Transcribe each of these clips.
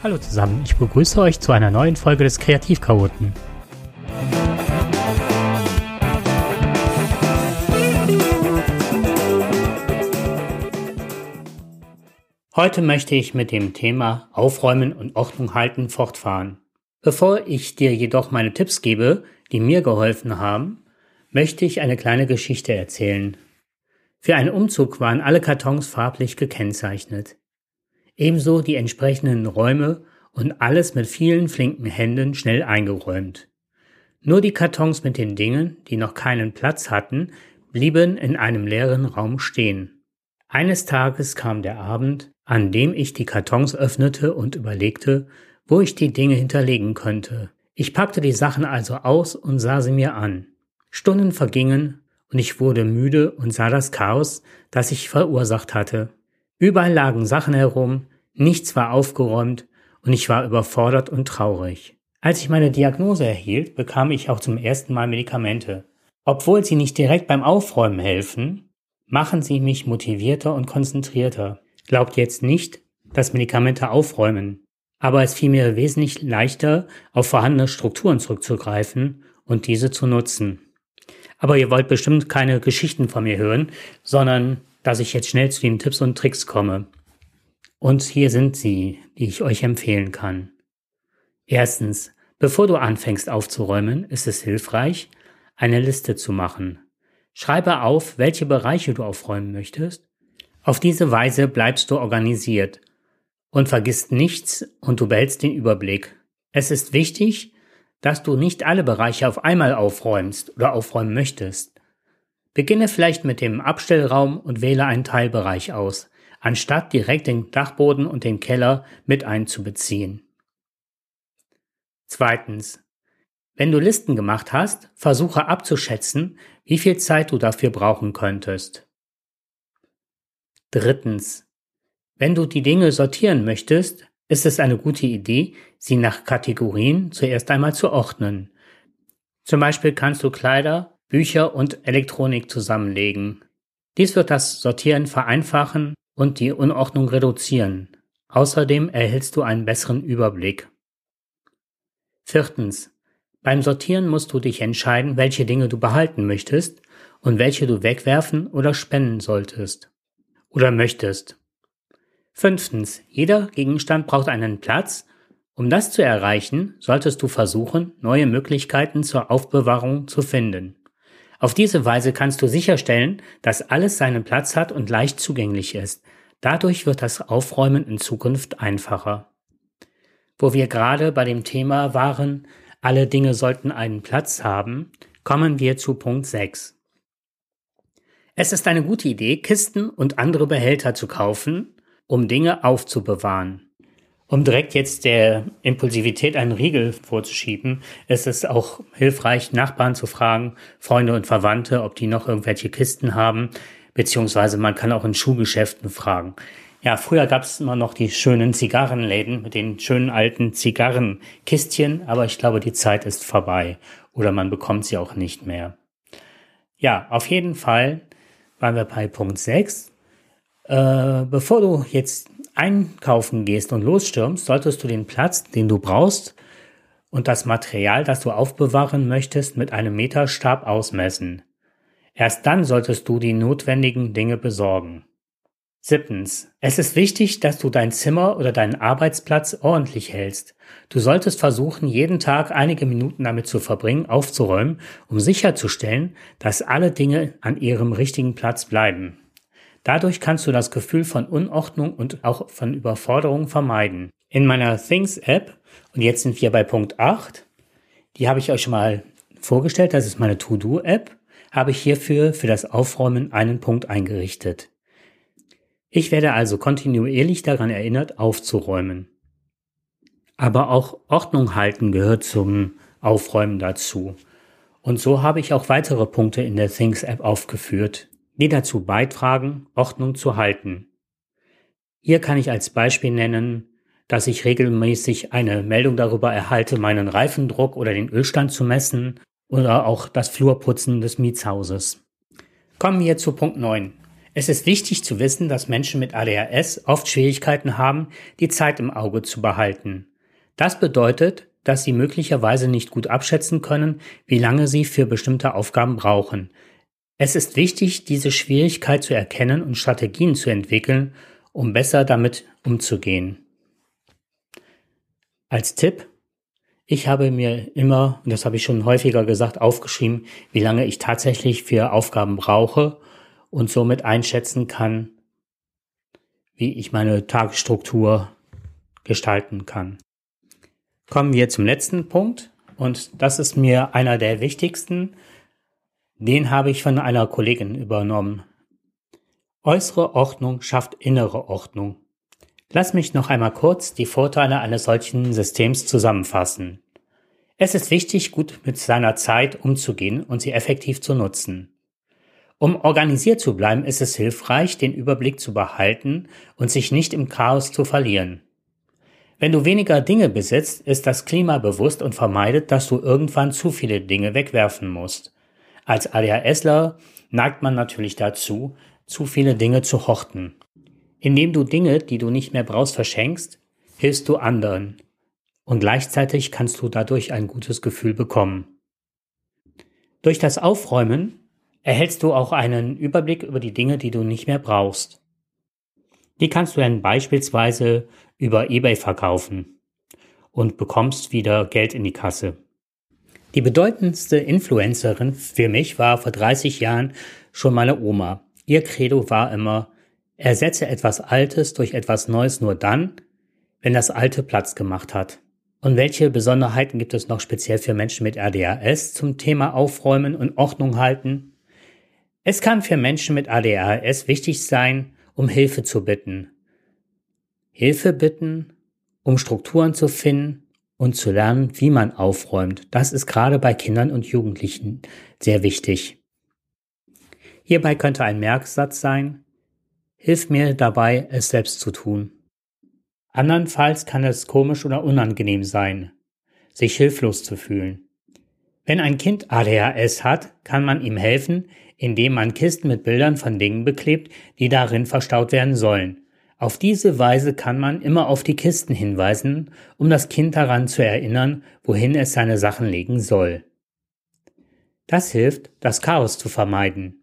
Hallo zusammen, ich begrüße euch zu einer neuen Folge des Kreativchaoten. Heute möchte ich mit dem Thema Aufräumen und Ordnung halten fortfahren. Bevor ich dir jedoch meine Tipps gebe, die mir geholfen haben, möchte ich eine kleine Geschichte erzählen. Für einen Umzug waren alle Kartons farblich gekennzeichnet. Ebenso die entsprechenden Räume und alles mit vielen flinken Händen schnell eingeräumt. Nur die Kartons mit den Dingen, die noch keinen Platz hatten, blieben in einem leeren Raum stehen. Eines Tages kam der Abend, an dem ich die Kartons öffnete und überlegte, wo ich die Dinge hinterlegen könnte. Ich packte die Sachen also aus und sah sie mir an. Stunden vergingen und ich wurde müde und sah das Chaos, das ich verursacht hatte. Überall lagen Sachen herum, nichts war aufgeräumt und ich war überfordert und traurig. Als ich meine Diagnose erhielt, bekam ich auch zum ersten Mal Medikamente. Obwohl sie nicht direkt beim Aufräumen helfen, machen sie mich motivierter und konzentrierter. Glaubt jetzt nicht, dass Medikamente aufräumen, aber es fiel mir wesentlich leichter, auf vorhandene Strukturen zurückzugreifen und diese zu nutzen. Aber ihr wollt bestimmt keine Geschichten von mir hören, sondern dass ich jetzt schnell zu den Tipps und Tricks komme. Und hier sind sie, die ich euch empfehlen kann. Erstens, bevor du anfängst aufzuräumen, ist es hilfreich, eine Liste zu machen. Schreibe auf, welche Bereiche du aufräumen möchtest. Auf diese Weise bleibst du organisiert und vergisst nichts und du behältst den Überblick. Es ist wichtig, dass du nicht alle Bereiche auf einmal aufräumst oder aufräumen möchtest. Beginne vielleicht mit dem Abstellraum und wähle einen Teilbereich aus, anstatt direkt den Dachboden und den Keller mit einzubeziehen. Zweitens. Wenn du Listen gemacht hast, versuche abzuschätzen, wie viel Zeit du dafür brauchen könntest. Drittens. Wenn du die Dinge sortieren möchtest, ist es eine gute Idee, sie nach Kategorien zuerst einmal zu ordnen. Zum Beispiel kannst du Kleider, Bücher und Elektronik zusammenlegen. Dies wird das Sortieren vereinfachen und die Unordnung reduzieren. Außerdem erhältst du einen besseren Überblick. Viertens. Beim Sortieren musst du dich entscheiden, welche Dinge du behalten möchtest und welche du wegwerfen oder spenden solltest oder möchtest. Fünftens. Jeder Gegenstand braucht einen Platz. Um das zu erreichen, solltest du versuchen, neue Möglichkeiten zur Aufbewahrung zu finden. Auf diese Weise kannst du sicherstellen, dass alles seinen Platz hat und leicht zugänglich ist. Dadurch wird das Aufräumen in Zukunft einfacher. Wo wir gerade bei dem Thema waren, alle Dinge sollten einen Platz haben, kommen wir zu Punkt 6. Es ist eine gute Idee, Kisten und andere Behälter zu kaufen, um Dinge aufzubewahren. Um direkt jetzt der Impulsivität einen Riegel vorzuschieben, ist es auch hilfreich, Nachbarn zu fragen, Freunde und Verwandte, ob die noch irgendwelche Kisten haben, beziehungsweise man kann auch in Schuhgeschäften fragen. Ja, früher gab es immer noch die schönen Zigarrenläden mit den schönen alten Zigarrenkistchen, aber ich glaube, die Zeit ist vorbei oder man bekommt sie auch nicht mehr. Ja, auf jeden Fall waren wir bei Punkt 6 äh, bevor du jetzt einkaufen gehst und losstürmst, solltest du den Platz, den du brauchst und das Material, das du aufbewahren möchtest, mit einem Meterstab ausmessen. Erst dann solltest du die notwendigen Dinge besorgen. Siebtens. Es ist wichtig, dass du dein Zimmer oder deinen Arbeitsplatz ordentlich hältst. Du solltest versuchen, jeden Tag einige Minuten damit zu verbringen, aufzuräumen, um sicherzustellen, dass alle Dinge an ihrem richtigen Platz bleiben. Dadurch kannst du das Gefühl von Unordnung und auch von Überforderung vermeiden. In meiner Things App, und jetzt sind wir bei Punkt 8, die habe ich euch schon mal vorgestellt, das ist meine To-Do App, habe ich hierfür für das Aufräumen einen Punkt eingerichtet. Ich werde also kontinuierlich daran erinnert, aufzuräumen. Aber auch Ordnung halten gehört zum Aufräumen dazu. Und so habe ich auch weitere Punkte in der Things App aufgeführt die dazu beitragen, Ordnung zu halten. Hier kann ich als Beispiel nennen, dass ich regelmäßig eine Meldung darüber erhalte, meinen Reifendruck oder den Ölstand zu messen oder auch das Flurputzen des Mietshauses. Kommen wir zu Punkt 9. Es ist wichtig zu wissen, dass Menschen mit ADHS oft Schwierigkeiten haben, die Zeit im Auge zu behalten. Das bedeutet, dass sie möglicherweise nicht gut abschätzen können, wie lange sie für bestimmte Aufgaben brauchen. Es ist wichtig, diese Schwierigkeit zu erkennen und Strategien zu entwickeln, um besser damit umzugehen. Als Tipp, ich habe mir immer, und das habe ich schon häufiger gesagt, aufgeschrieben, wie lange ich tatsächlich für Aufgaben brauche und somit einschätzen kann, wie ich meine Tagesstruktur gestalten kann. Kommen wir zum letzten Punkt und das ist mir einer der wichtigsten. Den habe ich von einer Kollegin übernommen. Äußere Ordnung schafft innere Ordnung. Lass mich noch einmal kurz die Vorteile eines solchen Systems zusammenfassen. Es ist wichtig, gut mit seiner Zeit umzugehen und sie effektiv zu nutzen. Um organisiert zu bleiben, ist es hilfreich, den Überblick zu behalten und sich nicht im Chaos zu verlieren. Wenn du weniger Dinge besitzt, ist das Klima bewusst und vermeidet, dass du irgendwann zu viele Dinge wegwerfen musst. Als ADHSler neigt man natürlich dazu, zu viele Dinge zu horten. Indem du Dinge, die du nicht mehr brauchst, verschenkst, hilfst du anderen. Und gleichzeitig kannst du dadurch ein gutes Gefühl bekommen. Durch das Aufräumen erhältst du auch einen Überblick über die Dinge, die du nicht mehr brauchst. Die kannst du dann beispielsweise über eBay verkaufen und bekommst wieder Geld in die Kasse. Die bedeutendste Influencerin für mich war vor 30 Jahren schon meine Oma. Ihr Credo war immer, ersetze etwas Altes durch etwas Neues nur dann, wenn das Alte Platz gemacht hat. Und welche Besonderheiten gibt es noch speziell für Menschen mit ADHS zum Thema Aufräumen und Ordnung halten? Es kann für Menschen mit ADHS wichtig sein, um Hilfe zu bitten. Hilfe bitten, um Strukturen zu finden und zu lernen, wie man aufräumt. Das ist gerade bei Kindern und Jugendlichen sehr wichtig. Hierbei könnte ein Merksatz sein, Hilf mir dabei, es selbst zu tun. Andernfalls kann es komisch oder unangenehm sein, sich hilflos zu fühlen. Wenn ein Kind ADHS hat, kann man ihm helfen, indem man Kisten mit Bildern von Dingen beklebt, die darin verstaut werden sollen. Auf diese Weise kann man immer auf die Kisten hinweisen, um das Kind daran zu erinnern, wohin es seine Sachen legen soll. Das hilft, das Chaos zu vermeiden.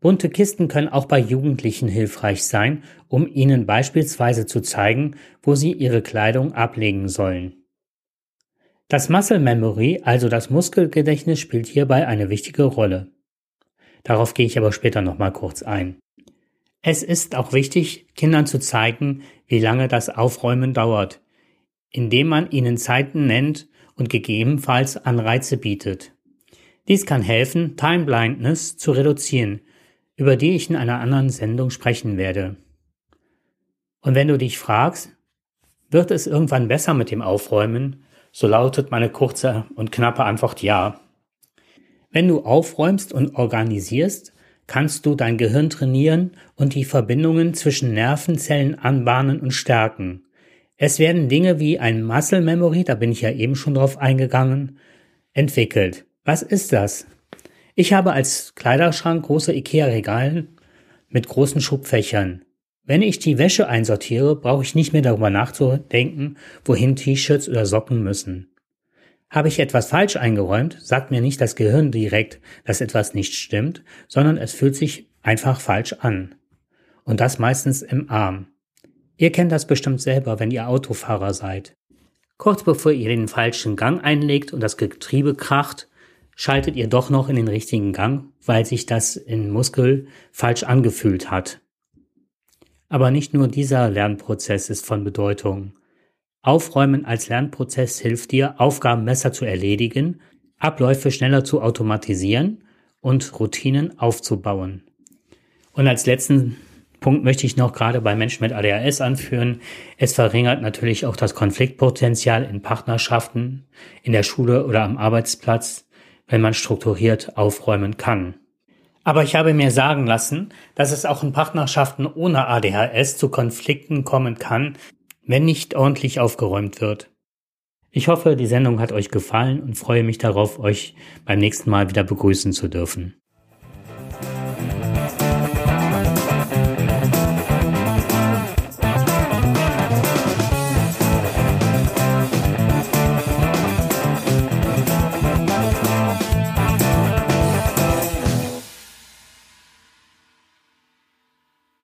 Bunte Kisten können auch bei Jugendlichen hilfreich sein, um ihnen beispielsweise zu zeigen, wo sie ihre Kleidung ablegen sollen. Das Muscle Memory, also das Muskelgedächtnis, spielt hierbei eine wichtige Rolle. Darauf gehe ich aber später nochmal kurz ein. Es ist auch wichtig, Kindern zu zeigen, wie lange das Aufräumen dauert, indem man ihnen Zeiten nennt und gegebenenfalls Anreize bietet. Dies kann helfen, Time Blindness zu reduzieren, über die ich in einer anderen Sendung sprechen werde. Und wenn du dich fragst, wird es irgendwann besser mit dem Aufräumen, so lautet meine kurze und knappe Antwort ja. Wenn du aufräumst und organisierst, kannst du dein Gehirn trainieren und die Verbindungen zwischen Nervenzellen anbahnen und stärken. Es werden Dinge wie ein Muscle Memory, da bin ich ja eben schon drauf eingegangen, entwickelt. Was ist das? Ich habe als Kleiderschrank große Ikea-Regale mit großen Schubfächern. Wenn ich die Wäsche einsortiere, brauche ich nicht mehr darüber nachzudenken, wohin T-Shirts oder Socken müssen. Habe ich etwas falsch eingeräumt, sagt mir nicht das Gehirn direkt, dass etwas nicht stimmt, sondern es fühlt sich einfach falsch an. Und das meistens im Arm. Ihr kennt das bestimmt selber, wenn ihr Autofahrer seid. Kurz bevor ihr den falschen Gang einlegt und das Getriebe kracht, schaltet ihr doch noch in den richtigen Gang, weil sich das im Muskel falsch angefühlt hat. Aber nicht nur dieser Lernprozess ist von Bedeutung. Aufräumen als Lernprozess hilft dir, Aufgaben besser zu erledigen, Abläufe schneller zu automatisieren und Routinen aufzubauen. Und als letzten Punkt möchte ich noch gerade bei Menschen mit ADHS anführen. Es verringert natürlich auch das Konfliktpotenzial in Partnerschaften, in der Schule oder am Arbeitsplatz, wenn man strukturiert aufräumen kann. Aber ich habe mir sagen lassen, dass es auch in Partnerschaften ohne ADHS zu Konflikten kommen kann, wenn nicht ordentlich aufgeräumt wird. Ich hoffe, die Sendung hat euch gefallen und freue mich darauf, euch beim nächsten Mal wieder begrüßen zu dürfen.